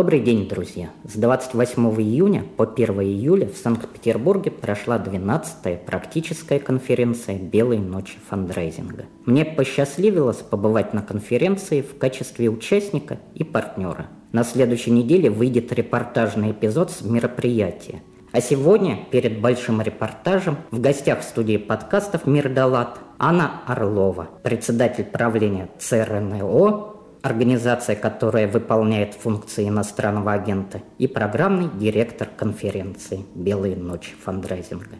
Добрый день, друзья! С 28 июня по 1 июля в Санкт-Петербурге прошла 12-я практическая конференция «Белые ночи фандрайзинга». Мне посчастливилось побывать на конференции в качестве участника и партнера. На следующей неделе выйдет репортажный эпизод с мероприятия. А сегодня, перед большим репортажем, в гостях студии подкастов «Мир Далат» Анна Орлова, председатель правления ЦРНО организация, которая выполняет функции иностранного агента, и программный директор конференции «Белые ночи фандрайзинга».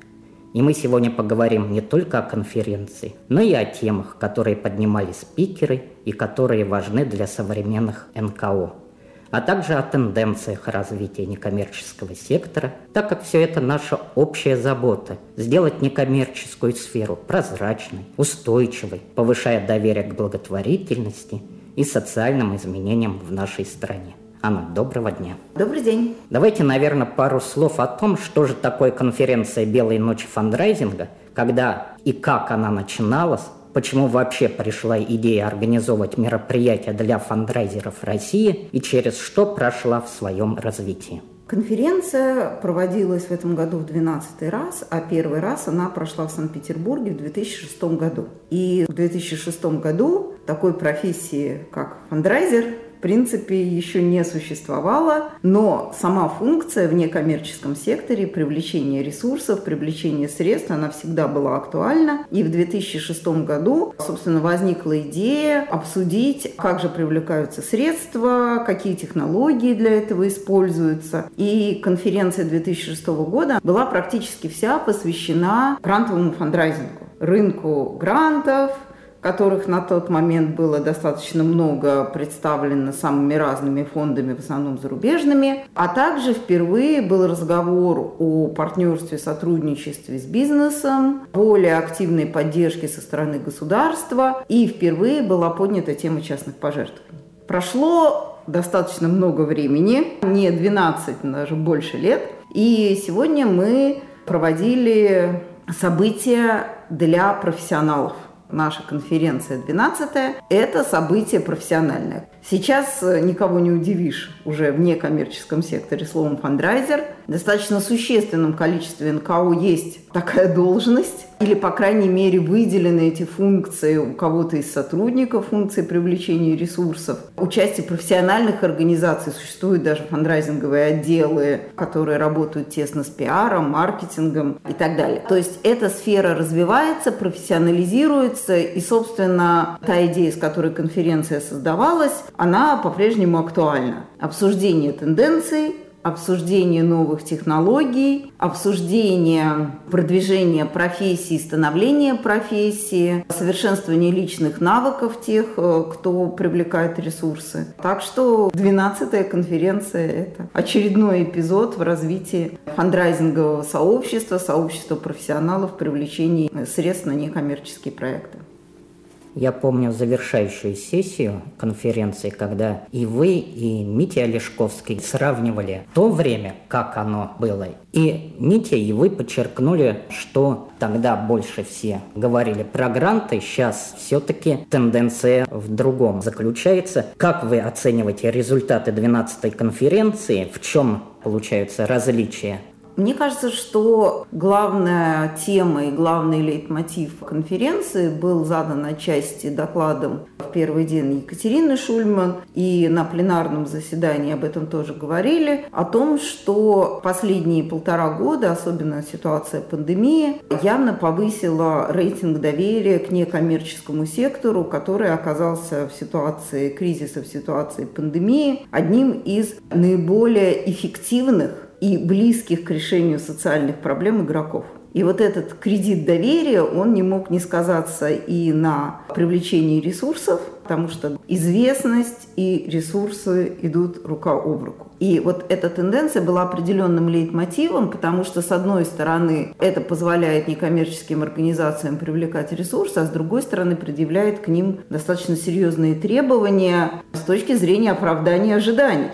И мы сегодня поговорим не только о конференции, но и о темах, которые поднимали спикеры и которые важны для современных НКО, а также о тенденциях развития некоммерческого сектора, так как все это наша общая забота – сделать некоммерческую сферу прозрачной, устойчивой, повышая доверие к благотворительности – и социальным изменениям в нашей стране. Анна, доброго дня. Добрый день. Давайте, наверное, пару слов о том, что же такое конференция «Белые ночи фандрайзинга», когда и как она начиналась, почему вообще пришла идея организовывать мероприятия для фандрайзеров России и через что прошла в своем развитии. Конференция проводилась в этом году в 12 раз, а первый раз она прошла в Санкт-Петербурге в 2006 году. И в 2006 году такой профессии, как фандрайзер, в принципе, еще не существовало, но сама функция в некоммерческом секторе привлечения ресурсов, привлечения средств, она всегда была актуальна. И в 2006 году, собственно, возникла идея обсудить, как же привлекаются средства, какие технологии для этого используются. И конференция 2006 года была практически вся посвящена грантовому фандрайзингу, рынку грантов, которых на тот момент было достаточно много представлено самыми разными фондами, в основном зарубежными. А также впервые был разговор о партнерстве, сотрудничестве с бизнесом, более активной поддержке со стороны государства. И впервые была поднята тема частных пожертвований. Прошло достаточно много времени, не 12, даже больше лет. И сегодня мы проводили события для профессионалов – наша конференция 12 это событие профессиональное. Сейчас э, никого не удивишь уже в некоммерческом секторе словом фандрайзер. В достаточно существенном количестве НКО есть такая должность, или, по крайней мере, выделены эти функции у кого-то из сотрудников, функции привлечения ресурсов. Участие профессиональных организаций, существуют даже фандрайзинговые отделы, которые работают тесно с пиаром, маркетингом и так далее. То есть эта сфера развивается, профессионализируется, и, собственно, та идея, с которой конференция создавалась, она по-прежнему актуальна. Обсуждение тенденций, обсуждение новых технологий, обсуждение продвижения профессии, становления профессии, совершенствование личных навыков тех, э, кто привлекает ресурсы. Так что 12-я конференция – это очередной эпизод в развитии фандрайзингового сообщества, сообщества профессионалов привлечении средств на некоммерческие проекты. Я помню завершающую сессию конференции, когда и вы, и Митя Олешковский сравнивали то время, как оно было. И Митя, и вы подчеркнули, что тогда больше все говорили про гранты, сейчас все-таки тенденция в другом заключается. Как вы оцениваете результаты 12-й конференции? В чем получаются различия мне кажется, что главная тема и главный лейтмотив конференции был задан отчасти докладом в первый день Екатерины Шульман, и на пленарном заседании об этом тоже говорили, о том, что последние полтора года, особенно ситуация пандемии, явно повысила рейтинг доверия к некоммерческому сектору, который оказался в ситуации кризиса, в ситуации пандемии одним из наиболее эффективных и близких к решению социальных проблем игроков. И вот этот кредит доверия, он не мог не сказаться и на привлечении ресурсов, потому что известность и ресурсы идут рука об руку. И вот эта тенденция была определенным лейтмотивом, потому что, с одной стороны, это позволяет некоммерческим организациям привлекать ресурсы, а с другой стороны, предъявляет к ним достаточно серьезные требования с точки зрения оправдания ожиданий.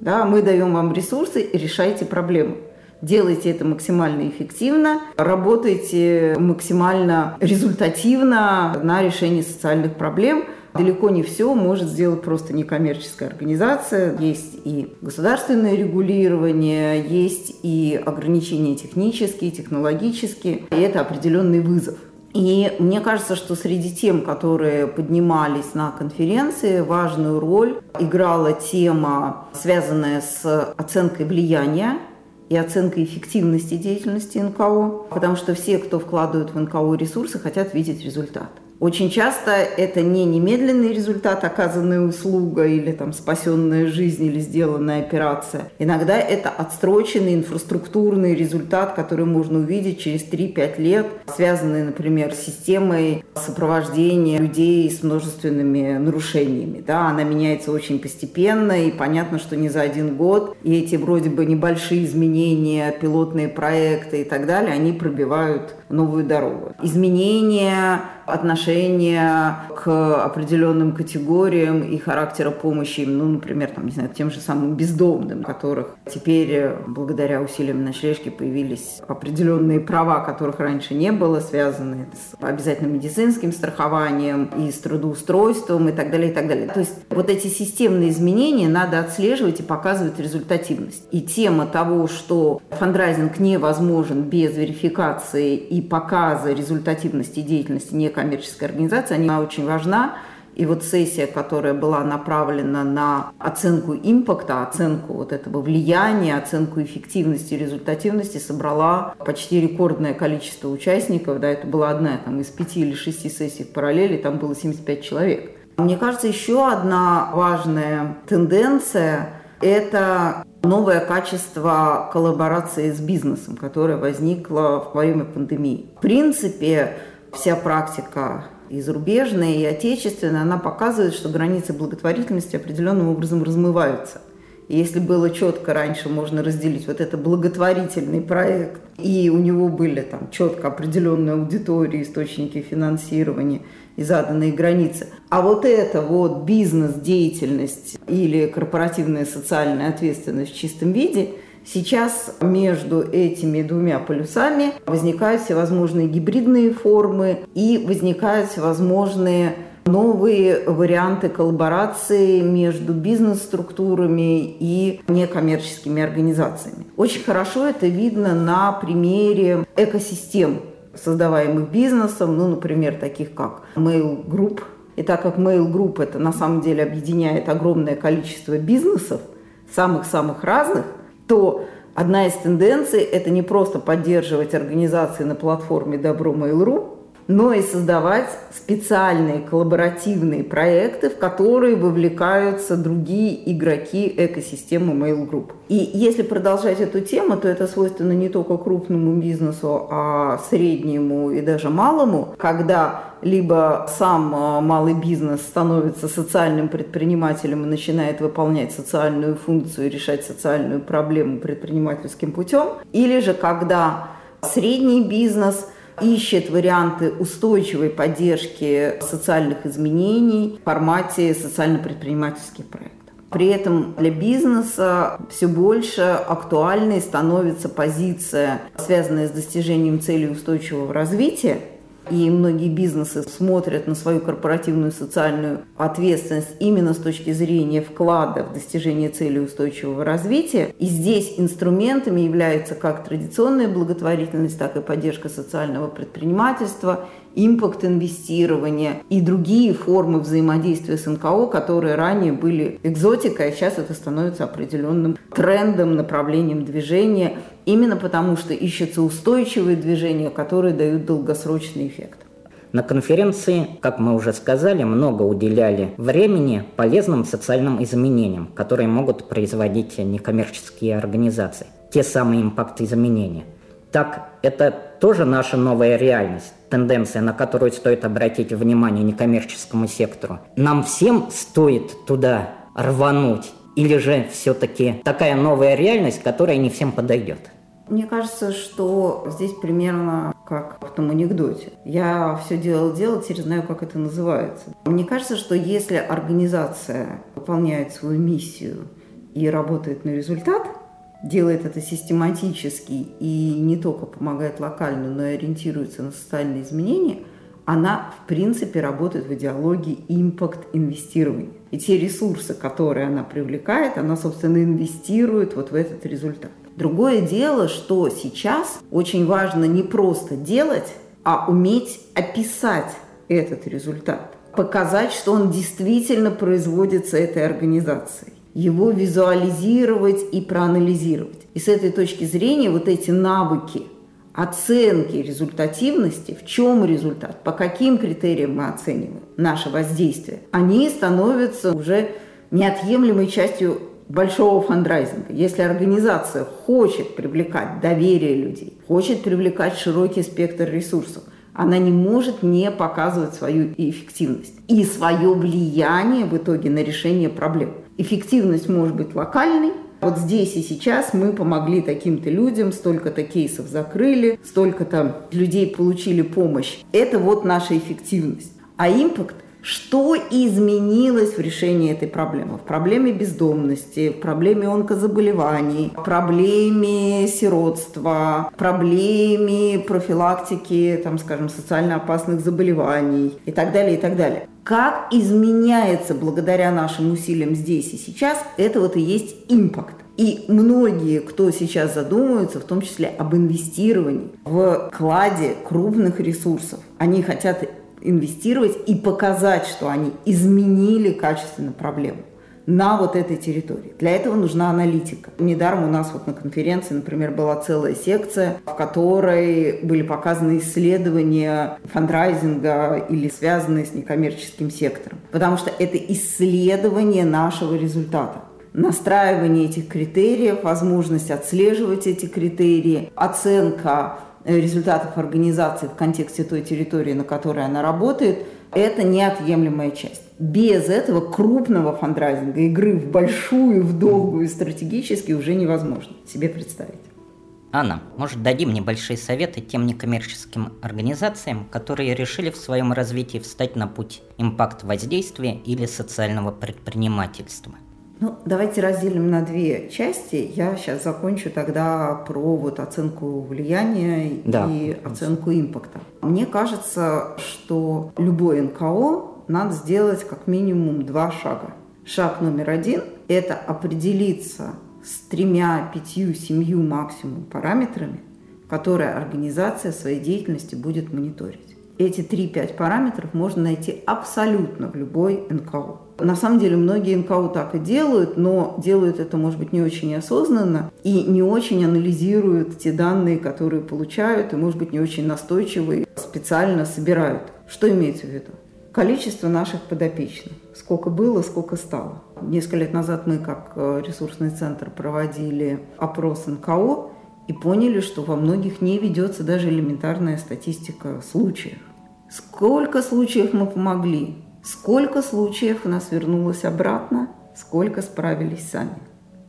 Да, мы даем вам ресурсы, решайте проблему. Делайте это максимально эффективно, работайте максимально результативно на решении социальных проблем – Далеко не все может сделать просто некоммерческая организация. Есть и государственное регулирование, есть и ограничения технические, технологические. И это определенный вызов. И мне кажется, что среди тем, которые поднимались на конференции, важную роль играла тема, связанная с оценкой влияния и оценкой эффективности деятельности НКО, потому что все, кто вкладывают в НКО ресурсы, хотят видеть результат. Очень часто это не немедленный результат оказанной услуга или там спасенная жизнь или сделанная операция. Иногда это отстроченный инфраструктурный результат, который можно увидеть через 3-5 лет, связанный, например, с системой сопровождения людей с множественными нарушениями. Да, она меняется очень постепенно, и понятно, что не за один год. И эти вроде бы небольшие изменения, пилотные проекты и так далее, они пробивают новую дорогу. Изменения отношения к определенным категориям и характера помощи, ну, например, там, не знаю, тем же самым бездомным, которых теперь э, благодаря усилиям ночлежки появились определенные права, которых раньше не было, связанные с обязательным медицинским страхованием и с трудоустройством и так далее, и так далее. То есть вот эти системные изменения надо отслеживать и показывать результативность. И тема того, что фандрайзинг невозможен без верификации и показа результативности деятельности некой коммерческая организация, она очень важна. И вот сессия, которая была направлена на оценку импакта, оценку вот этого влияния, оценку эффективности и результативности, собрала почти рекордное количество участников. Да, это была одна там, из пяти или шести сессий в параллели, там было 75 человек. Мне кажется, еще одна важная тенденция – это новое качество коллаборации с бизнесом, которое возникло во время пандемии. В принципе, вся практика и зарубежная, и отечественная, она показывает, что границы благотворительности определенным образом размываются. И если было четко раньше можно разделить вот это благотворительный проект, и у него были там четко определенные аудитории, источники финансирования и заданные границы. А вот это вот бизнес-деятельность или корпоративная социальная ответственность в чистом виде – Сейчас между этими двумя полюсами возникают всевозможные гибридные формы и возникают всевозможные новые варианты коллаборации между бизнес-структурами и некоммерческими организациями. Очень хорошо это видно на примере экосистем, создаваемых бизнесом, ну, например, таких как Mail Group. И так как Mail Group это на самом деле объединяет огромное количество бизнесов, самых-самых разных, то одна из тенденций – это не просто поддерживать организации на платформе Добро Mail.ru, но и создавать специальные коллаборативные проекты, в которые вовлекаются другие игроки экосистемы Mail Group. И если продолжать эту тему, то это свойственно не только крупному бизнесу, а среднему и даже малому, когда либо сам а, малый бизнес становится социальным предпринимателем и начинает выполнять социальную функцию, решать социальную проблему предпринимательским путем, или же когда средний бизнес – ищет варианты устойчивой поддержки социальных изменений в формате социально-предпринимательских проектов. При этом для бизнеса все больше актуальной становится позиция, связанная с достижением целей устойчивого развития, и многие бизнесы смотрят на свою корпоративную социальную ответственность именно с точки зрения вклада в достижение цели устойчивого развития. И здесь инструментами являются как традиционная благотворительность, так и поддержка социального предпринимательства импакт инвестирования и другие формы взаимодействия с НКО, которые ранее были экзотикой, а сейчас это становится определенным трендом, направлением движения, именно потому что ищутся устойчивые движения, которые дают долгосрочный эффект. На конференции, как мы уже сказали, много уделяли времени полезным социальным изменениям, которые могут производить некоммерческие организации. Те самые импакт-изменения – Так это тоже наша новая реальность, тенденция, на которую стоит обратить внимание некоммерческому сектору. Нам всем стоит туда рвануть, или же все-таки такая новая реальность, которая не всем подойдет? Мне кажется, что здесь примерно как в том анекдоте. Я все делал, делал, теперь знаю, как это называется. Мне кажется, что если организация выполняет свою миссию и работает на результат, делает это систематически и не только помогает локально, но и ориентируется на социальные изменения, она, в принципе, работает в идеологии импакт-инвестирования. И те ресурсы, которые она привлекает, она, собственно, инвестирует вот в этот результат. Другое дело, что сейчас очень важно не просто делать, а уметь описать этот результат, показать, что он действительно производится этой организацией его визуализировать и проанализировать. И с этой точки зрения вот эти навыки оценки результативности, в чем результат, по каким критериям мы оцениваем наше воздействие, они становятся уже неотъемлемой частью большого фандрайзинга. Если организация хочет привлекать доверие людей, хочет привлекать широкий спектр ресурсов, она не может не показывать свою эффективность и свое влияние в итоге на решение проблем. Эффективность может быть локальной, вот здесь и сейчас мы помогли таким-то людям, столько-то кейсов закрыли, столько-то людей получили помощь. Это вот наша эффективность. А импакт что изменилось в решении этой проблемы? В проблеме бездомности, в проблеме онкозаболеваний, в проблеме сиротства, в проблеме профилактики, там, скажем, социально опасных заболеваний и так далее, и так далее. Как изменяется благодаря нашим усилиям здесь и сейчас, это вот и есть импакт. И многие, кто сейчас задумываются, в том числе об инвестировании в кладе крупных ресурсов, они хотят инвестировать и показать, что они изменили качественно проблему на вот этой территории. Для этого нужна аналитика. Недаром у нас вот на конференции, например, была целая секция, в которой были показаны исследования фандрайзинга или связанные с некоммерческим сектором. Потому что это исследование нашего результата настраивание этих критериев, возможность отслеживать эти критерии, оценка результатов организации в контексте той территории, на которой она работает, это неотъемлемая часть. Без этого крупного фандрайзинга, игры в большую, в долгую, стратегически уже невозможно себе представить. Анна, может, дадим небольшие советы тем некоммерческим организациям, которые решили в своем развитии встать на путь импакт воздействия или социального предпринимательства? Ну, давайте разделим на две части. Я сейчас закончу тогда про вот оценку влияния да. и оценку импакта. Мне кажется, что любой НКО надо сделать как минимум два шага. Шаг номер один – это определиться с тремя, пятью, семью максимум параметрами, которые организация своей деятельности будет мониторить. Эти 3-5 параметров можно найти абсолютно в любой НКО. На самом деле многие НКО так и делают, но делают это, может быть, не очень осознанно и не очень анализируют те данные, которые получают, и, может быть, не очень настойчивые специально собирают. Что имеется в виду? Количество наших подопечных. Сколько было, сколько стало. Несколько лет назад мы, как э, ресурсный центр, проводили опрос НКО и поняли, что во многих не ведется даже элементарная статистика случаев. Сколько случаев мы помогли, Сколько случаев у нас вернулось обратно, сколько справились сами.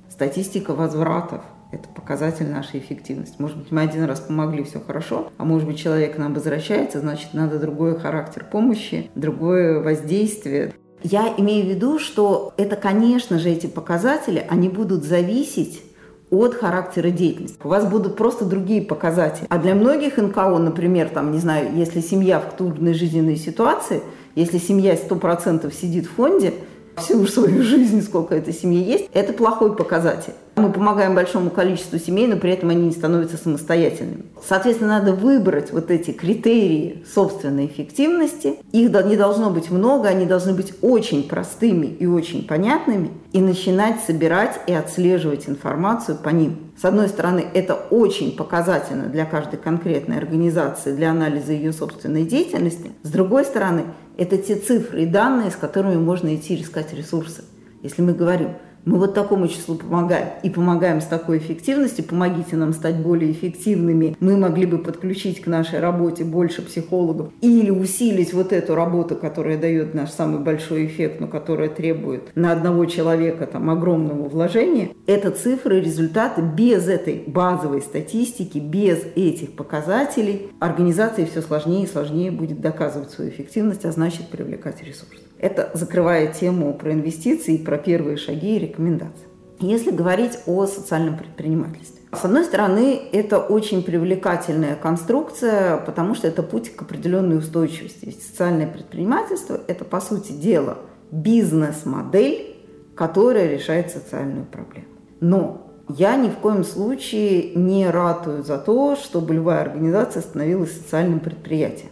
Статистика возвратов – это показатель нашей эффективности. Может быть, мы один раз помогли, все хорошо, а может быть, человек нам возвращается, значит, надо другой характер помощи, другое воздействие. Я имею в виду, что это, конечно же, эти показатели, они будут зависеть от характера деятельности. У вас будут просто другие показатели. А для многих НКО, например, там, не знаю, если семья в трудной жизненной ситуации – если семья 100% сидит в фонде, всю свою жизнь, сколько этой семьи есть, это плохой показатель. Мы помогаем большому количеству семей, но при этом они не становятся самостоятельными. Соответственно, надо выбрать вот эти критерии собственной эффективности. Их не должно быть много, они должны быть очень простыми и очень понятными. И начинать собирать и отслеживать информацию по ним. С одной стороны, это очень показательно для каждой конкретной организации, для анализа ее собственной деятельности. С другой стороны, это те цифры и данные, с которыми можно идти искать ресурсы. Если мы говорим, Мы вот такому числу помогаем. И помогаем с такой эффективностью. Помогите нам стать более эффективными. Мы могли бы подключить к нашей работе больше психологов. Или усилить вот эту работу, которая дает наш самый большой эффект, но которая требует на одного человека там огромного вложения. Это цифры, результаты. Без этой базовой статистики, без этих показателей организации все сложнее и сложнее будет доказывать свою эффективность, а значит привлекать ресурсы. Это закрывает тему про инвестиции, про первые шаги и рекомендации. Если говорить о социальном предпринимательстве. С одной стороны, это очень привлекательная конструкция, потому что это путь к определенной устойчивости. Ведь социальное предпринимательство – это, по сути дела, бизнес-модель, которая решает социальную проблему. Но я ни в коем случае не ратую за то, чтобы любая организация становилась социальным предприятием.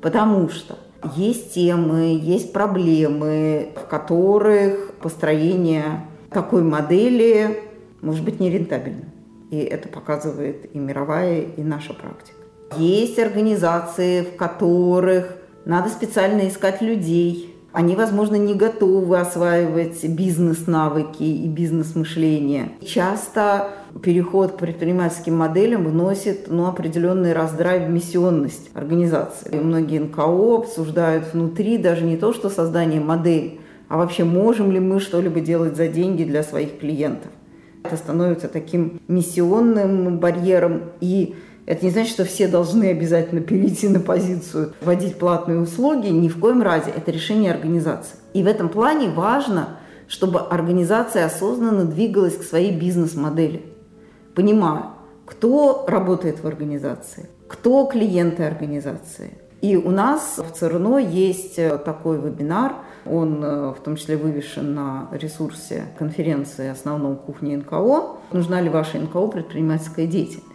Потому что есть темы, есть проблемы, в которых построение такой модели может быть нерентабельным. И это показывает и мировая, и наша практика. Есть организации, в которых надо специально искать людей, они, возможно, не готовы осваивать бизнес-навыки и бизнес-мышление. Часто переход к предпринимательским моделям вносит ну, определенный раздрай в миссионность организации. И многие НКО обсуждают внутри даже не то, что создание модели, а вообще можем ли мы что-либо делать за деньги для своих клиентов. Это становится таким миссионным барьером и это не значит, что все должны обязательно перейти на позицию вводить платные услуги. Ни в коем разе. Это решение организации. И в этом плане важно, чтобы организация осознанно двигалась к своей бизнес-модели. Понимая, кто работает в организации, кто клиенты организации. И у нас в ЦРНО есть такой вебинар, он в том числе вывешен на ресурсе конференции основном кухни НКО. Нужна ли ваша НКО предпринимательская деятельность?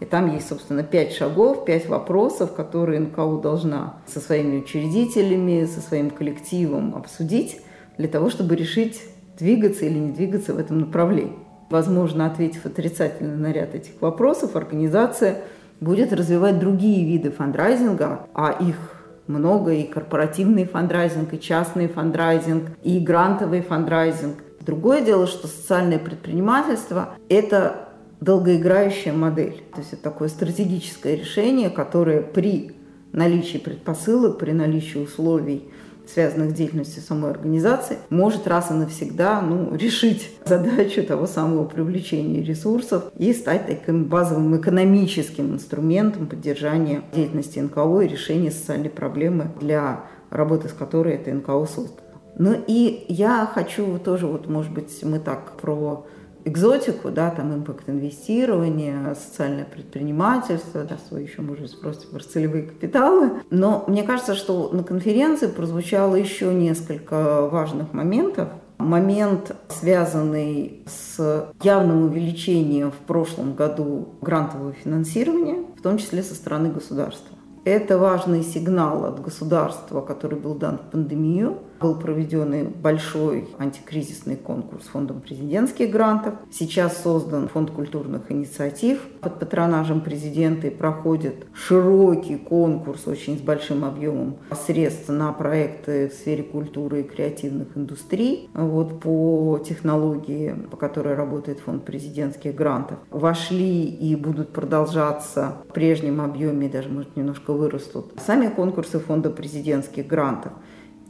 И там есть, собственно, пять шагов, пять вопросов, которые НКО должна со своими учредителями, со своим коллективом обсудить для того, чтобы решить, двигаться или не двигаться в этом направлении. Возможно, ответив отрицательно на ряд этих вопросов, организация будет развивать другие виды фандрайзинга, а их много, и корпоративный фандрайзинг, и частный фандрайзинг, и грантовый фандрайзинг. Другое дело, что социальное предпринимательство – это долгоиграющая модель. То есть это такое стратегическое решение, которое при наличии предпосылок, при наличии условий, связанных с деятельностью самой организации, может раз и навсегда ну, решить задачу того самого привлечения ресурсов и стать таким базовым экономическим инструментом поддержания деятельности НКО и решения социальной проблемы, для работы с которой это НКО создано. Ну и я хочу тоже, вот, может быть, мы так про экзотику, да, там импакт инвестирования, социальное предпринимательство, да, свой еще, может быть, спросите про целевые капиталы. Но мне кажется, что на конференции прозвучало еще несколько важных моментов. Момент, связанный с явным увеличением в прошлом году грантового финансирования, в том числе со стороны государства. Это важный сигнал от государства, который был дан в пандемию, был проведен большой антикризисный конкурс фондом президентских грантов. Сейчас создан фонд культурных инициатив под патронажем президента проходит широкий конкурс очень с большим объемом средств на проекты в сфере культуры и креативных индустрий. Вот по технологии, по которой работает фонд президентских грантов, вошли и будут продолжаться в прежнем объеме, даже, может, немножко вырастут, сами конкурсы фонда президентских грантов.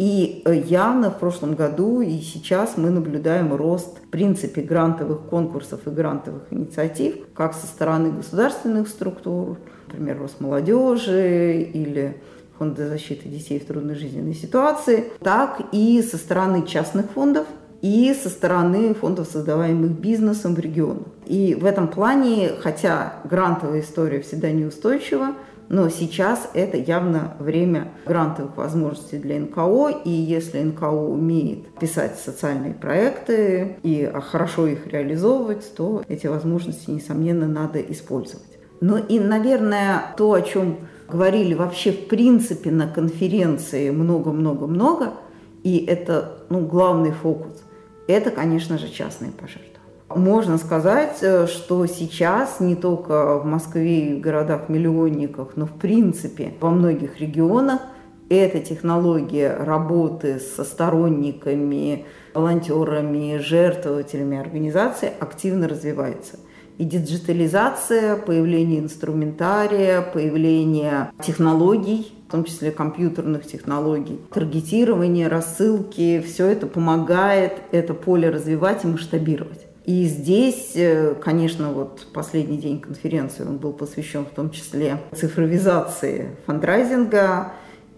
И э, явно в прошлом году и сейчас мы наблюдаем рост в принципе грантовых конкурсов и грантовых инициатив, как со стороны государственных структур, например, Росмолодежи или Фонда защиты детей в трудной жизненной ситуации, так и со стороны частных фондов, и со стороны фондов, создаваемых бизнесом в регионах. И в этом плане, хотя грантовая история всегда неустойчива, но сейчас это явно время грантовых возможностей для НКО, и если НКО умеет писать социальные проекты и хорошо их реализовывать, то эти возможности, несомненно, надо использовать. Ну и, наверное, то, о чем говорили вообще в принципе на конференции много-много-много, и это ну, главный фокус, это, конечно же, частные пожертвования. Можно сказать, э, что сейчас не только в Москве и в городах-миллионниках, но в принципе во многих регионах эта технология работы со сторонниками, волонтерами, жертвователями организации активно развивается. И диджитализация, появление инструментария, появление технологий, в том числе компьютерных технологий, таргетирование, рассылки, все это помогает это поле развивать и масштабировать. И здесь, э, конечно, вот последний день конференции, он был посвящен в том числе цифровизации фандрайзинга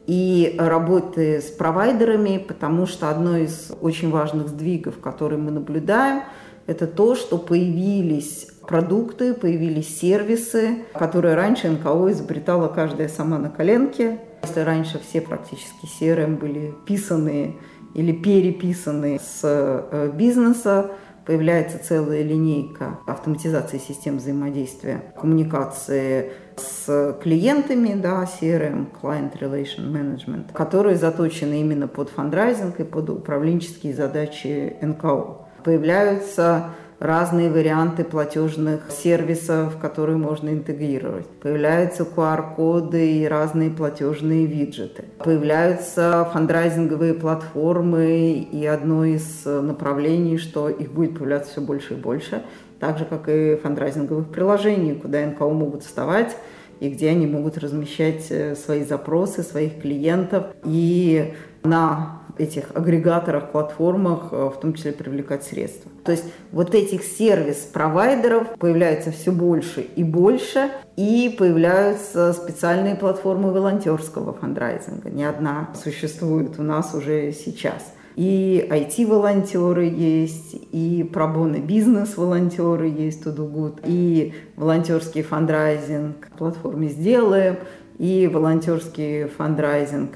и работы с провайдерами, потому что одно из очень важных сдвигов, которые мы наблюдаем, это то, что появились продукты, появились сервисы, которые раньше НКО изобретала каждая сама на коленке. Если раньше все практически CRM были писаны или переписаны с э, бизнеса, появляется целая линейка автоматизации систем взаимодействия, коммуникации с клиентами, да, CRM, Client Relation Management, которые заточены именно под фандрайзинг и под управленческие задачи НКО. Появляются разные варианты платежных сервисов, которые можно интегрировать. Появляются QR-коды и разные платежные виджеты. Появляются фандрайзинговые платформы, и одно из направлений, что их будет появляться все больше и больше, так же, как и фандрайзинговых приложений, куда НКО могут вставать и где они могут размещать э, свои запросы, своих клиентов. И на этих агрегаторах, платформах, э, в том числе привлекать средства. То есть вот этих сервис-провайдеров появляется все больше и больше, и появляются специальные платформы волонтерского фандрайзинга. Не одна существует у нас уже сейчас. И IT-волонтеры есть, и pro bono бизнес-волонтеры есть ToDoGood, и волонтерский фандрайзинг платформе «Сделаем», и волонтерский фандрайзинг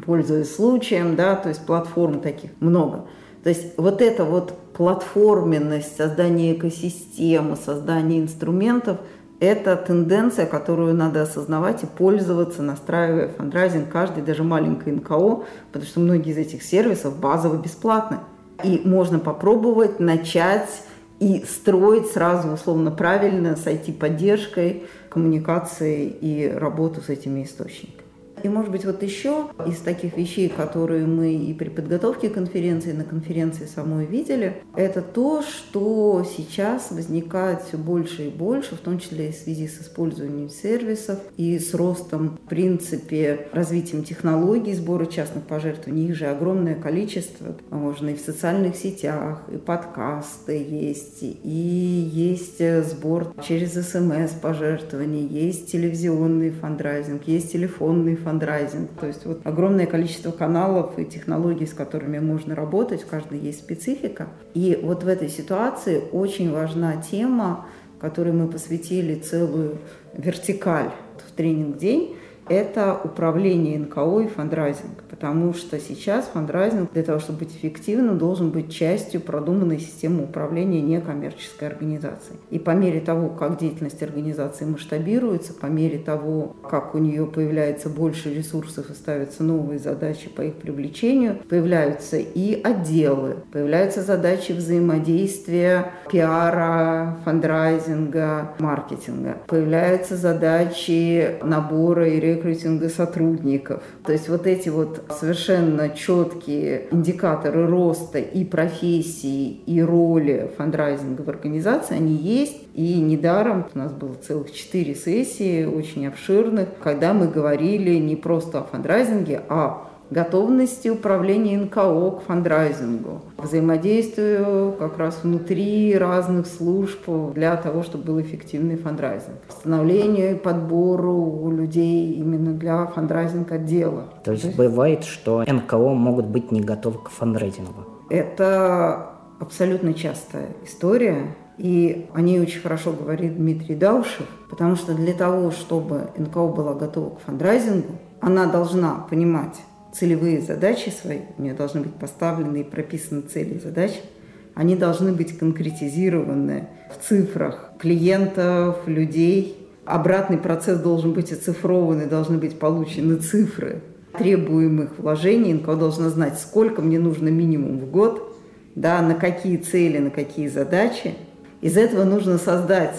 пользуясь случаем, да, то есть платформ таких много. То есть вот эта вот платформенность, создание экосистемы, создание инструментов – это тенденция, которую надо осознавать и пользоваться, настраивая фандрайзинг каждый, даже маленькой НКО, потому что многие из этих сервисов базово бесплатны. И можно попробовать начать и строить сразу условно правильно с IT-поддержкой, коммуникацией и работу с этими источниками. И, может быть, вот еще из таких вещей, которые мы и при подготовке конференции, на конференции самой видели, это то, что сейчас возникает все больше и больше, в том числе и в связи с использованием сервисов и с ростом, в принципе, развитием технологий сбора частных пожертвований. Их же огромное количество. Можно и в социальных сетях, и подкасты есть, и есть сбор через СМС пожертвований, есть телевизионный фандрайзинг, есть телефонный фандрайзинг фандрайзинг. То есть вот огромное количество каналов и технологий, с которыми можно работать, в каждой есть специфика. И вот в этой ситуации очень важна тема, которой мы посвятили целую вертикаль в тренинг-день, это управление НКО и фандрайзинг. Потому что сейчас фандрайзинг для того, чтобы быть эффективным, должен быть частью продуманной системы управления некоммерческой организации. И по мере того, как деятельность организации масштабируется, по мере того, как у нее появляется больше ресурсов и ставятся новые задачи по их привлечению, появляются и отделы, появляются задачи взаимодействия, пиара, фандрайзинга, маркетинга, появляются задачи набора и рекрутинга сотрудников. То есть вот эти вот совершенно четкие индикаторы роста и профессии, и роли фандрайзинга в организации, они есть. И недаром у нас было целых четыре сессии, очень обширных, когда мы говорили не просто о фандрайзинге, а готовности управления НКО к фандрайзингу, взаимодействию как раз внутри разных служб для того, чтобы был эффективный фандрайзинг, становлению и подбору людей именно для фандрайзинг отдела. То есть, То есть бывает, что НКО могут быть не готовы к фандрайзингу? Это абсолютно частая история. И о ней очень хорошо говорит Дмитрий Даушев, потому что для того, чтобы НКО была готова к фандрайзингу, она должна понимать, целевые задачи свои, у нее должны быть поставлены и прописаны цели и задачи, они должны быть конкретизированы в цифрах клиентов, людей. Обратный процесс должен быть оцифрован и должны быть получены цифры требуемых вложений. НКО должна знать, сколько мне нужно минимум в год, да, на какие цели, на какие задачи. Из этого нужно создать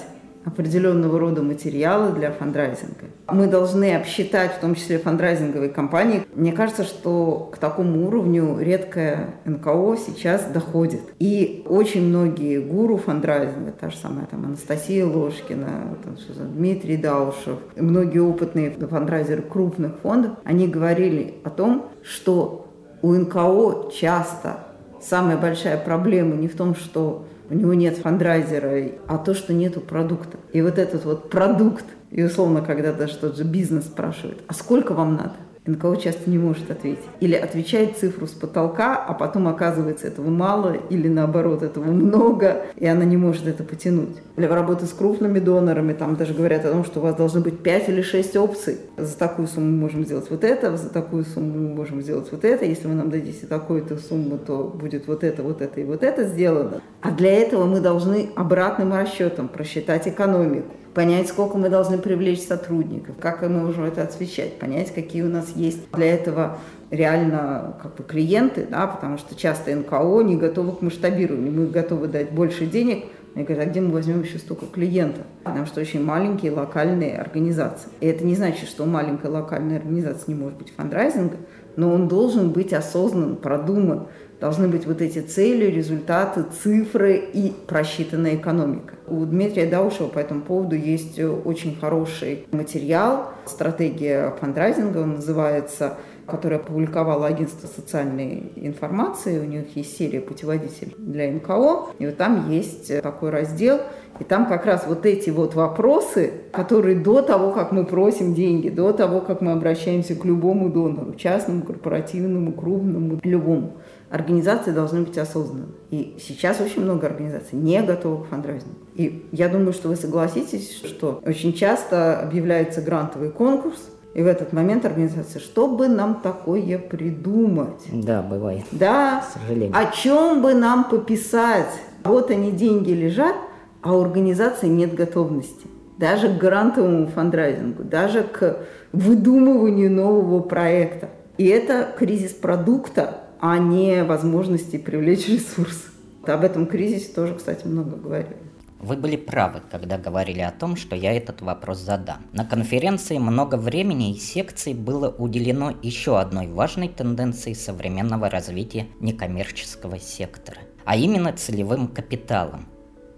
определенного рода материалы для фандрайзинга. Мы должны обсчитать, в том числе фандрайзинговые компании. Мне кажется, что к такому уровню редкое НКО сейчас доходит. И очень многие гуру фандрайзинга, та же самая там Анастасия Ложкина, там, Дмитрий Даушев, многие опытные фандрайзеры крупных фондов, они говорили о том, что у НКО часто самая большая проблема не в том, что у него нет фандрайзера, а то, что нету продукта. И вот этот вот продукт, и условно, когда даже тот же бизнес спрашивает, а сколько вам надо? НКО часто не может ответить. Или отвечает цифру с потолка, а потом оказывается этого мало, или наоборот этого много, и она не может это потянуть. Для работы с крупными донорами там даже говорят о том, что у вас должно быть 5 или 6 опций. За такую сумму мы можем сделать вот это, за такую сумму мы можем сделать вот это. Если вы нам дадите такую-то сумму, то будет вот это, вот это и вот это сделано. А для этого мы должны обратным расчетом просчитать экономику понять, сколько мы должны привлечь сотрудников, как мы можем это освещать, понять, какие у нас есть для этого реально как бы клиенты, да, потому что часто НКО не готовы к масштабированию, мы готовы дать больше денег, мне говорят, а где мы возьмем еще столько клиентов? Потому что очень маленькие локальные организации. И это не значит, что у маленькой локальной организации не может быть фандрайзинга, но он должен быть осознан, продуман, должны быть вот эти цели, результаты, цифры и просчитанная экономика. У Дмитрия Даушева по этому поводу есть очень хороший материал, стратегия фандрайзинга, он называется которое опубликовало агентство социальной информации. У них есть серия путеводитель для НКО. И вот там есть такой раздел. И там как раз вот эти вот вопросы, которые до того, как мы просим деньги, до того, как мы обращаемся к любому донору, частному, корпоративному, крупному, любому, организации должны быть осознанны. И сейчас очень много организаций не готовы к фандрайзингу. И я думаю, что вы согласитесь, что очень часто объявляется грантовый конкурс, и в этот момент организация, что бы нам такое придумать? Да, бывает. Да, к сожалению. О чем бы нам пописать? Вот они, деньги лежат, а у организации нет готовности. Даже к грантовому фандрайзингу, даже к выдумыванию нового проекта. И это кризис продукта, а не возможности привлечь ресурсы. Об этом кризисе тоже, кстати, много говорили. Вы были правы, когда говорили о том, что я этот вопрос задам. На конференции много времени и секций было уделено еще одной важной тенденции современного развития некоммерческого сектора, а именно целевым капиталом.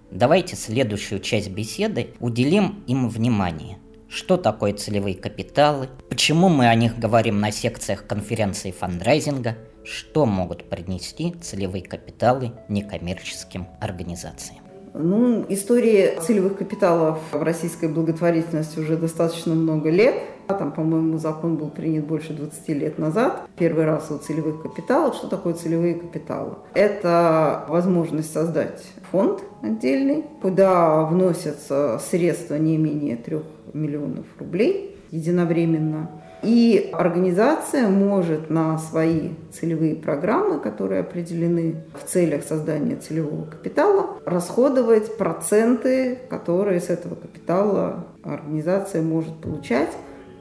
Давайте следующую часть беседы уделим им внимание. Что такое целевые капиталы? Почему мы о них говорим на секциях конференции фандрайзинга – что могут принести целевые капиталы некоммерческим организациям? Ну, истории целевых капиталов в российской благотворительности уже достаточно много лет. Там, по-моему, закон был принят больше 20 лет назад. Первый раз о целевых капиталах. Что такое целевые капиталы? Это возможность создать фонд отдельный, куда вносятся средства не менее 3 миллионов рублей единовременно и организация может на свои целевые программы, которые определены в целях создания целевого капитала, расходовать проценты, которые с этого капитала организация может получать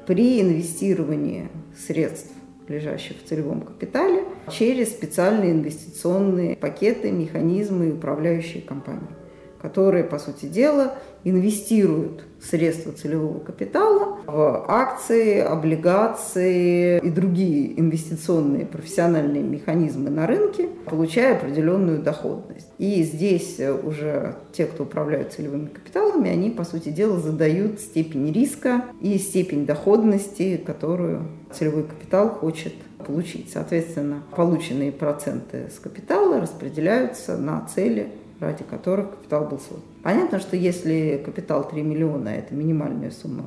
при инвестировании средств лежащих в целевом капитале, через специальные инвестиционные пакеты, механизмы и управляющие компании, которые, по сути дела, инвестируют средства целевого капитала в акции, облигации и другие инвестиционные профессиональные механизмы на рынке, получая определенную доходность. И здесь уже те, кто управляют целевыми капиталами, они, по сути дела, задают степень риска и степень доходности, которую целевой капитал хочет получить. Соответственно, полученные проценты с капитала распределяются на цели ради которых капитал был создан. Понятно, что если капитал 3 миллиона – это минимальная сумма,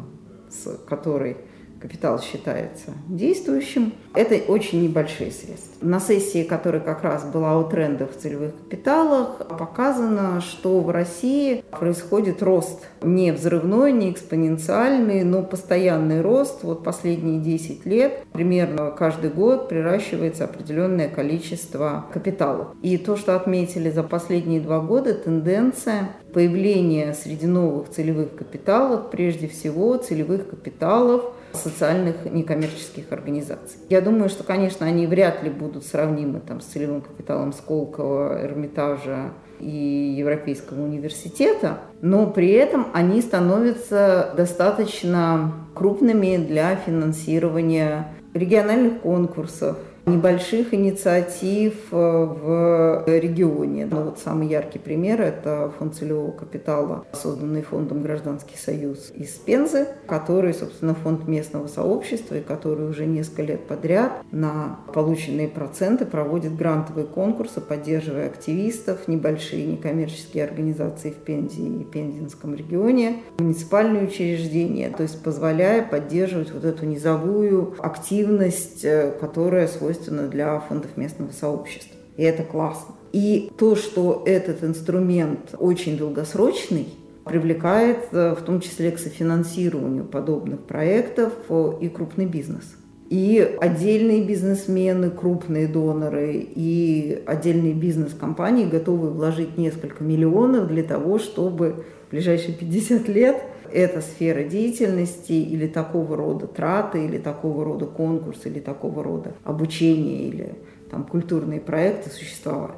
с которой капитал считается действующим. Это очень небольшие средства. На сессии, которая как раз была о трендах в целевых капиталах, показано, что в России происходит рост не взрывной, не экспоненциальный, но постоянный рост. Вот последние 10 лет примерно каждый год приращивается определенное количество капиталов. И то, что отметили за последние два года, тенденция появления среди новых целевых капиталов, прежде всего целевых капиталов – социальных некоммерческих организаций. Я думаю, что, конечно, они вряд ли будут сравнимы там, с целевым капиталом Сколково, Эрмитажа и Европейского университета, но при этом они становятся достаточно крупными для финансирования региональных конкурсов, небольших инициатив э, в регионе. Ну, вот самый яркий пример – это фонд целевого капитала, созданный фондом «Гражданский союз» из Пензы, который, собственно, фонд местного сообщества, и который уже несколько лет подряд на полученные проценты проводит грантовые конкурсы, поддерживая активистов, небольшие некоммерческие организации в Пензе и Пензенском регионе, муниципальные учреждения, то есть позволяя поддерживать вот эту низовую активность, э, которая свойственна свойственно для фондов местного сообщества. И это классно. И то, что этот инструмент очень долгосрочный, привлекает э, в том числе к софинансированию подобных проектов э, и крупный бизнес. И отдельные бизнесмены, крупные доноры и отдельные бизнес-компании готовы вложить несколько миллионов для того, чтобы в ближайшие 50 лет эта сфера деятельности или такого рода траты, или такого рода конкурсы, или такого рода обучение, или там, культурные проекты существовали.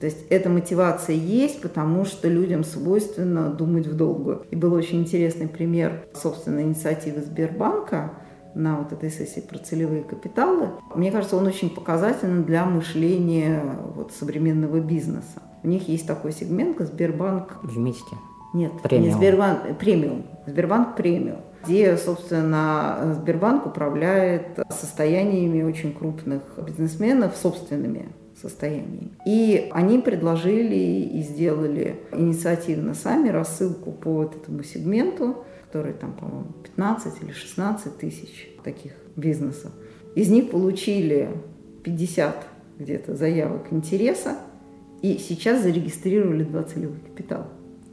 То есть эта мотивация есть, потому что людям свойственно думать в долгую. И был очень интересный пример собственной инициативы Сбербанка на вот этой сессии про целевые капиталы. Мне кажется, он очень показательный для мышления вот, современного бизнеса. У них есть такой сегмент, Сбербанк... Вместе. Нет, премиум. не Сбербанк, премиум. Сбербанк премиум, где, собственно, Сбербанк управляет состояниями очень крупных бизнесменов, собственными состояниями. И они предложили и сделали инициативно сами рассылку по вот этому сегменту, который там, по-моему, 15 или 16 тысяч таких бизнесов. Из них получили 50 где-то заявок интереса, и сейчас зарегистрировали два целевых капитала.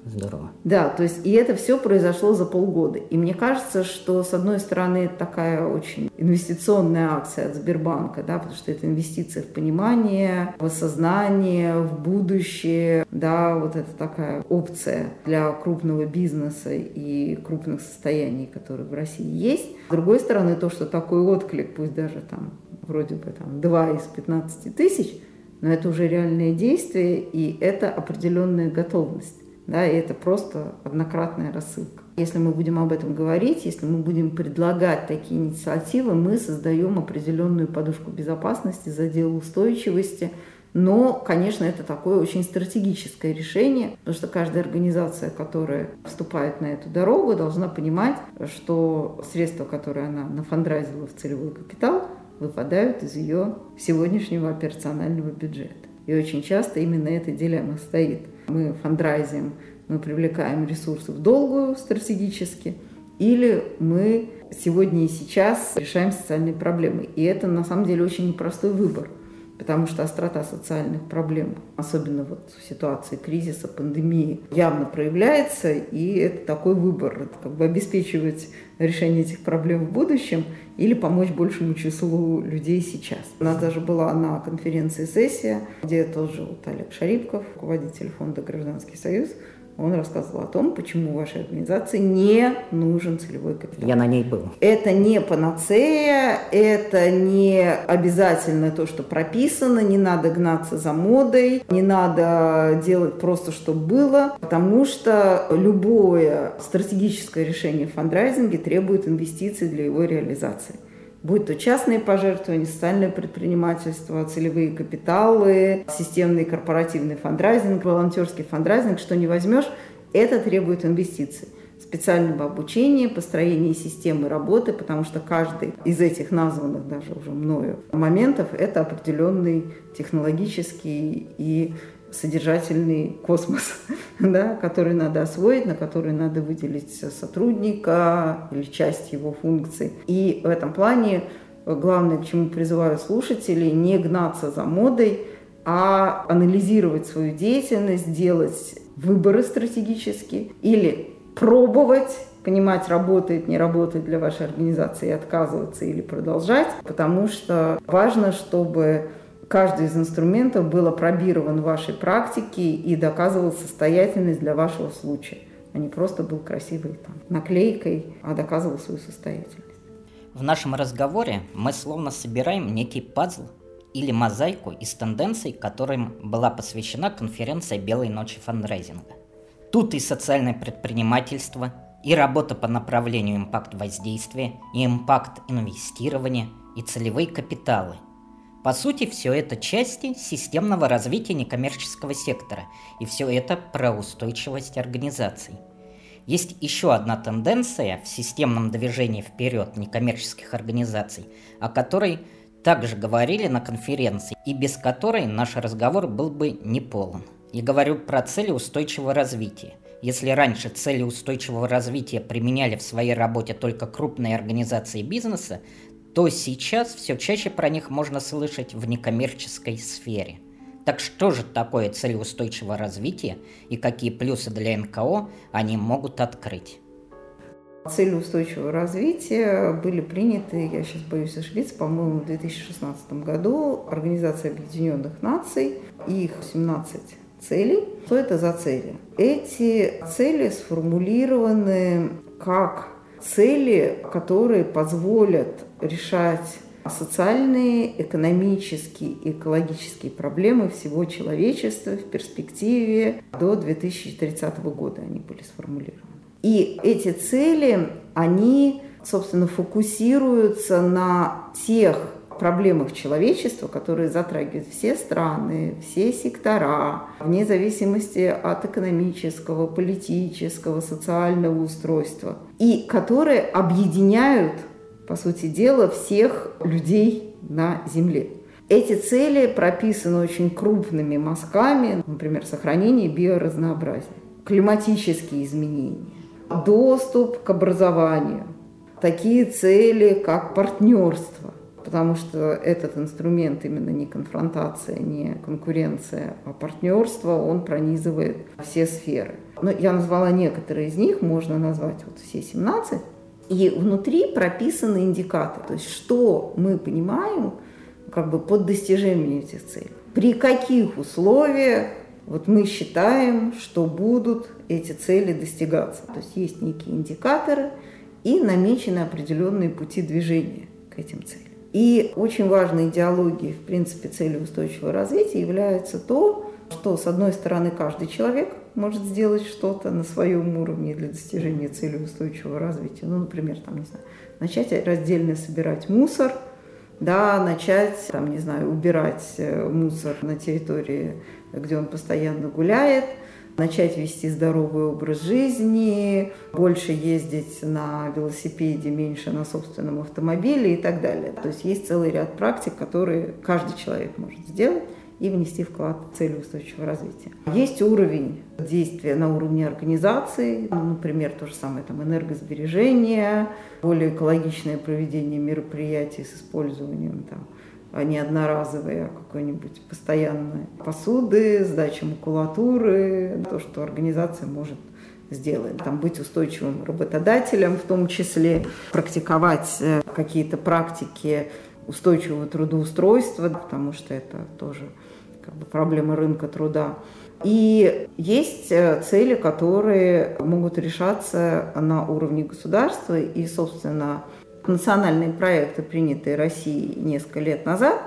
Здорово. Да, то есть и это все произошло за полгода. И мне кажется, что с одной стороны такая очень инвестиционная акция от Сбербанка, да, потому что это инвестиция в понимание, в осознание, в будущее, да, вот это такая опция для крупного бизнеса и крупных состояний, которые в России есть. С другой стороны, то, что такой отклик, пусть даже там вроде бы там 2 из 15 тысяч, но это уже реальное действие, и это определенная готовность. Да, и это просто однократная рассылка. Если мы будем об этом говорить, если мы будем предлагать такие инициативы, мы создаем определенную подушку безопасности, задел устойчивости. Но, конечно, это такое очень стратегическое решение, потому что каждая организация, которая вступает на эту дорогу, должна понимать, что средства, которые она нафандрайзила в целевой капитал, выпадают из ее сегодняшнего операционального бюджета. И очень часто именно эта дилемма стоит – мы фандрайзим, мы привлекаем ресурсы в долгую стратегически, или мы сегодня и сейчас решаем социальные проблемы. И это на самом деле очень непростой выбор – потому что острота социальных проблем, особенно вот в ситуации кризиса, пандемии, явно проявляется, и это такой выбор, это как бы обеспечивать решение этих проблем в будущем или помочь большему числу людей сейчас. У нас даже была на конференции сессия, где тоже вот Олег Шарипков, руководитель фонда «Гражданский союз», он рассказывал о том, почему вашей организации не нужен целевой капитал. Я на ней был. Это не панацея, это не обязательно то, что прописано, не надо гнаться за модой, не надо делать просто, чтобы было, потому что любое стратегическое решение в фандрайзинге требует инвестиций для его реализации будь то частные пожертвования, социальное предпринимательство, целевые капиталы, системный корпоративный фандрайзинг, волонтерский фандрайзинг, что не возьмешь, это требует инвестиций. Специального обучения, построения системы работы, потому что каждый из этих названных даже уже мною моментов – это определенный технологический и содержательный космос, да, который надо освоить, на который надо выделить сотрудника или часть его функций. И в этом плане главное, к чему призываю слушателей, не гнаться за модой, а анализировать свою деятельность, делать выборы стратегические или пробовать понимать, работает, не работает для вашей организации, отказываться или продолжать, потому что важно, чтобы каждый из инструментов был опробирован в вашей практике и доказывал состоятельность для вашего случая, а не просто был красивой там, наклейкой, а доказывал свою состоятельность. В нашем разговоре мы словно собираем некий пазл или мозаику из тенденций, которым была посвящена конференция «Белой ночи фандрайзинга». Тут и социальное предпринимательство, и работа по направлению импакт воздействия, и импакт инвестирования, и целевые капиталы. По сути, все это части системного развития некоммерческого сектора, и все это про устойчивость организаций. Есть еще одна тенденция в системном движении вперед некоммерческих организаций, о которой также говорили на конференции, и без которой наш разговор был бы неполн. Я говорю про цели устойчивого развития. Если раньше цели устойчивого развития применяли в своей работе только крупные организации бизнеса, то сейчас все чаще про них можно слышать в некоммерческой сфере. Так что же такое цели устойчивого развития и какие плюсы для НКО они могут открыть? Цели устойчивого развития были приняты, я сейчас боюсь ошибиться, по-моему, в 2016 году Организацией Объединенных Наций. Их 17 целей. Что это за цели? Эти цели сформулированы как цели, которые позволят решать социальные, экономические и экологические проблемы всего человечества в перспективе до 2030 года они были сформулированы. И эти цели, они, собственно, фокусируются на тех проблемах человечества, которые затрагивают все страны, все сектора, вне зависимости от экономического, политического, социального устройства, и которые объединяют, по сути дела, всех людей на Земле. Эти цели прописаны очень крупными мазками, например, сохранение биоразнообразия, климатические изменения, доступ к образованию, такие цели, как партнерство, потому что этот инструмент именно не конфронтация, не конкуренция, а партнерство, он пронизывает все сферы. Но я назвала некоторые из них, можно назвать вот все 17. И внутри прописаны индикаторы, то есть что мы понимаем как бы под достижением этих целей. При каких условиях вот мы считаем, что будут эти цели достигаться. То есть есть некие индикаторы и намечены определенные пути движения к этим целям. И очень важной идеологией, в принципе, цели устойчивого развития является то, что, с одной стороны, каждый человек может сделать что-то на своем уровне для достижения цели устойчивого развития. Ну, например, там, не знаю, начать раздельно собирать мусор, да, начать, там, не знаю, убирать э, мусор на территории, где он постоянно гуляет – начать вести здоровый образ жизни, больше ездить на велосипеде, меньше на собственном автомобиле и так далее. То есть есть целый ряд практик, которые каждый человек может сделать и внести вклад в цели устойчивого развития. Есть уровень действия на уровне организации, например, то же самое там энергосбережение, более экологичное проведение мероприятий с использованием там, а не одноразовые, а какой-нибудь постоянной посуды, сдача макулатуры, то, что организация может сделать. Там быть устойчивым работодателем, в том числе практиковать э, какие-то практики устойчивого трудоустройства, потому что это тоже как бы проблема рынка труда. И есть э, цели, которые могут решаться на уровне государства и, собственно, национальные проекты, принятые Россией несколько лет назад,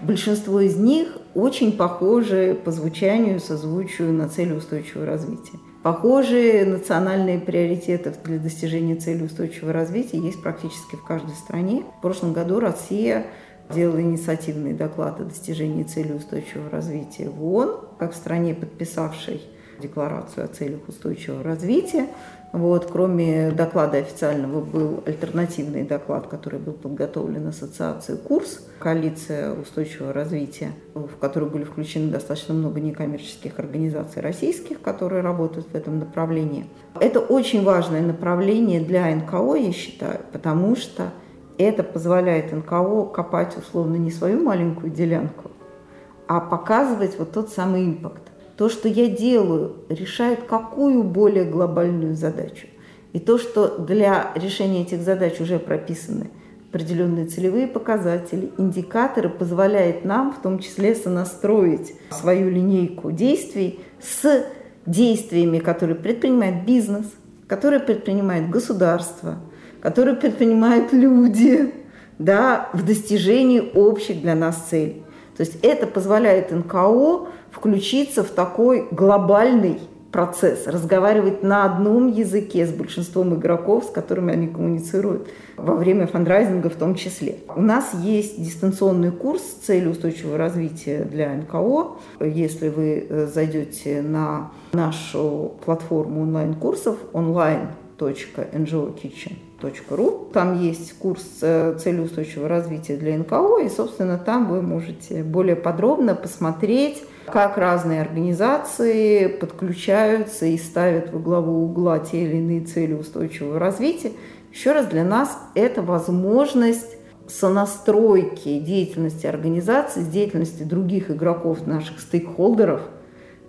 большинство из них очень похожи по звучанию, созвучию на цели устойчивого развития. Похожие национальные приоритеты для достижения цели устойчивого развития есть практически в каждой стране. В прошлом году Россия делала инициативный доклад о достижении цели устойчивого развития в ООН, как в стране, подписавшей декларацию о целях устойчивого развития. Вот, кроме доклада официального был альтернативный доклад, который был подготовлен Ассоциацией «Курс», коалиция устойчивого развития, в который были включены достаточно много некоммерческих организаций российских, которые работают в этом направлении. Это очень важное направление для НКО, я считаю, потому что это позволяет НКО копать условно не свою маленькую делянку, а показывать вот тот самый импакт то, что я делаю, решает какую более глобальную задачу. И то, что для решения этих задач уже прописаны определенные целевые показатели, индикаторы, позволяет нам в том числе сонастроить свою линейку действий с действиями, которые предпринимает бизнес, которые предпринимает государство, которые предпринимают люди да, в достижении общих для нас целей. То есть это позволяет НКО включиться в такой глобальный процесс, разговаривать на одном языке с большинством игроков, с которыми они коммуницируют во время фандрайзинга в том числе. У нас есть дистанционный курс «Цели устойчивого развития для НКО». Если вы э, зайдете на нашу платформу онлайн-курсов online.ngokitchen.ru, там есть курс э, «Цели устойчивого развития для НКО», и, собственно, там вы можете более подробно посмотреть, как разные организации подключаются и ставят во главу угла те или иные цели устойчивого развития. Еще раз, для нас это возможность сонастройки деятельности организации с деятельностью других игроков, наших стейкхолдеров,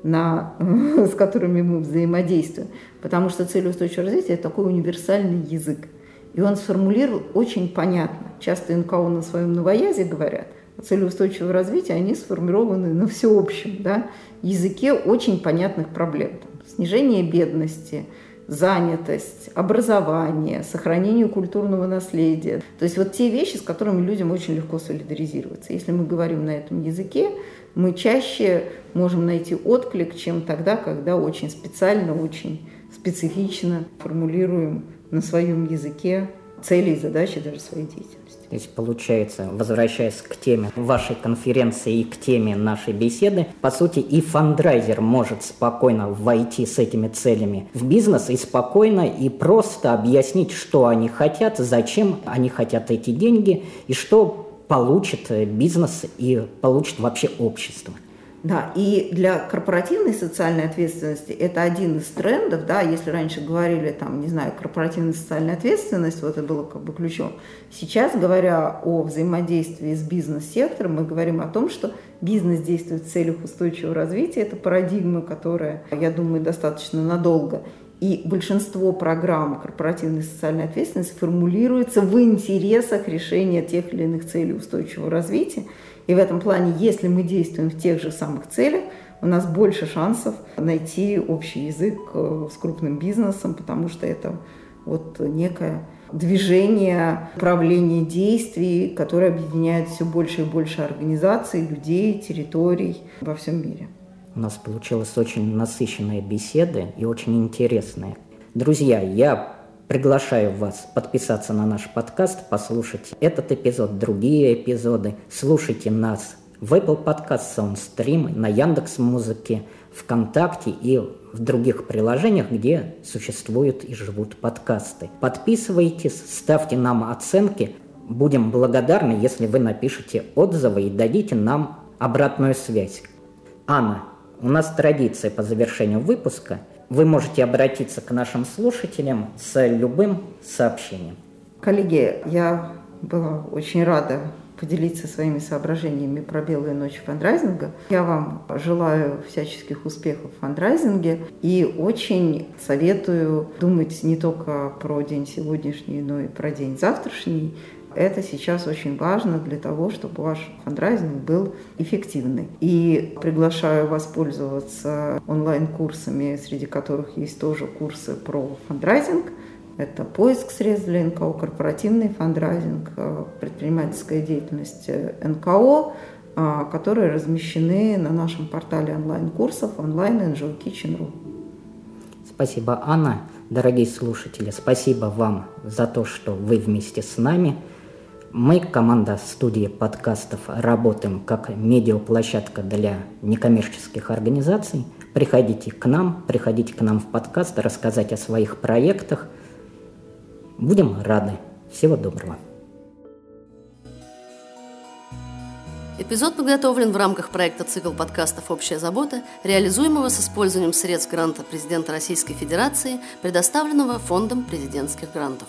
на, с которыми мы взаимодействуем. Потому что цель устойчивого развития – это такой универсальный язык. И он сформулировал очень понятно. Часто НКО на своем новоязе говорят – цели устойчивого развития, они сформированы на всеобщем да, языке очень понятных проблем. Там, снижение бедности, занятость, образование, сохранение культурного наследия. То есть вот те вещи, с которыми людям очень легко солидаризироваться. Если мы говорим на этом языке, мы чаще можем найти отклик, чем тогда, когда очень специально, очень специфично формулируем на своем языке цели и задачи даже своей деятельности. То есть получается, возвращаясь к теме вашей конференции и к теме нашей беседы, по сути и фандрайзер может спокойно войти с этими целями в бизнес и спокойно и просто объяснить, что они хотят, зачем они хотят эти деньги и что получит бизнес и получит вообще общество. Да, и для корпоративной социальной ответственности это один из трендов, да, если раньше говорили, там, не знаю, корпоративная социальная ответственность, вот это было как бы ключом. Сейчас, говоря о взаимодействии с бизнес-сектором, мы говорим о том, что бизнес действует в целях устойчивого развития, это парадигма, которая, я думаю, достаточно надолго. И большинство программ корпоративной социальной ответственности формулируется в интересах решения тех или иных целей устойчивого развития. И в этом плане, если мы действуем в тех же самых целях, у нас больше шансов найти общий язык э, с крупным бизнесом, потому что это вот некое движение, управление действий, которое объединяет все больше и больше организаций, людей, территорий во всем мире. У нас получилась очень насыщенная беседа и очень интересная. Друзья, я Приглашаю вас подписаться на наш подкаст, послушать этот эпизод, другие эпизоды. Слушайте нас в Apple Podcast, SoundStream, на Яндекс Музыке, ВКонтакте и в других приложениях, где существуют и живут подкасты. Подписывайтесь, ставьте нам оценки. Будем благодарны, если вы напишите отзывы и дадите нам обратную связь. Анна, у нас традиция по завершению выпуска – вы можете обратиться к нашим слушателям с любым сообщением. Коллеги, я была очень рада поделиться своими соображениями про белую ночь фандрайзинга. Я вам желаю всяческих успехов в фандрайзинге и очень советую думать не только про день сегодняшний, но и про день завтрашний, это сейчас очень важно для того, чтобы ваш фандрайзинг был эффективный. И приглашаю воспользоваться онлайн-курсами, среди которых есть тоже курсы про фандрайзинг. Это поиск средств для НКО, корпоративный фандрайзинг, э, предпринимательская деятельность НКО, э, которые размещены на нашем портале онлайн-курсов онлайн Kitchen.ru. Спасибо, Анна. Дорогие слушатели, спасибо вам за то, что вы вместе с нами – мы, команда студии подкастов, работаем как медиаплощадка для некоммерческих организаций. Приходите к нам, приходите к нам в подкаст, рассказать о своих проектах. Будем рады. Всего доброго. Эпизод подготовлен в рамках проекта «Цикл подкастов «Общая забота», реализуемого с использованием средств гранта президента Российской Федерации, предоставленного Фондом президентских грантов.